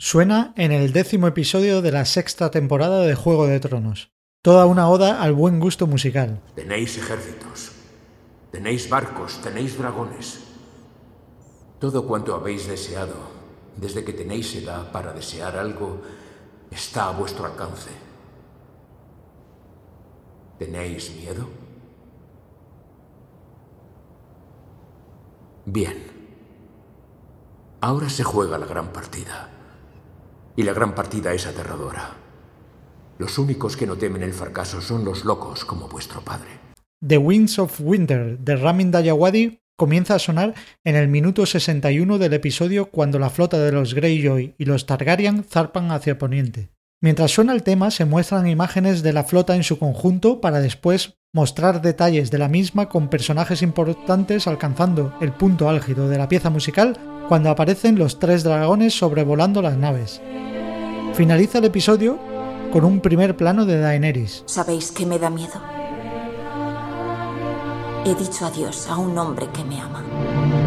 suena en el décimo episodio de la sexta temporada de Juego de Tronos. Toda una oda al buen gusto musical. Tenéis ejércitos, tenéis barcos, tenéis dragones. Todo cuanto habéis deseado, desde que tenéis edad para desear algo, está a vuestro alcance. ¿Tenéis miedo? Bien. Ahora se juega la gran partida. Y la gran partida es aterradora. Los únicos que no temen el fracaso son los locos como vuestro padre. The Winds of Winter de Ramin Dayawadi comienza a sonar en el minuto 61 del episodio cuando la flota de los Greyjoy y los Targaryen zarpan hacia Poniente. Mientras suena el tema se muestran imágenes de la flota en su conjunto para después mostrar detalles de la misma con personajes importantes alcanzando el punto álgido de la pieza musical cuando aparecen los tres dragones sobrevolando las naves. Finaliza el episodio con un primer plano de Daenerys. ¿Sabéis que me da miedo? He dicho adiós a un hombre que me ama.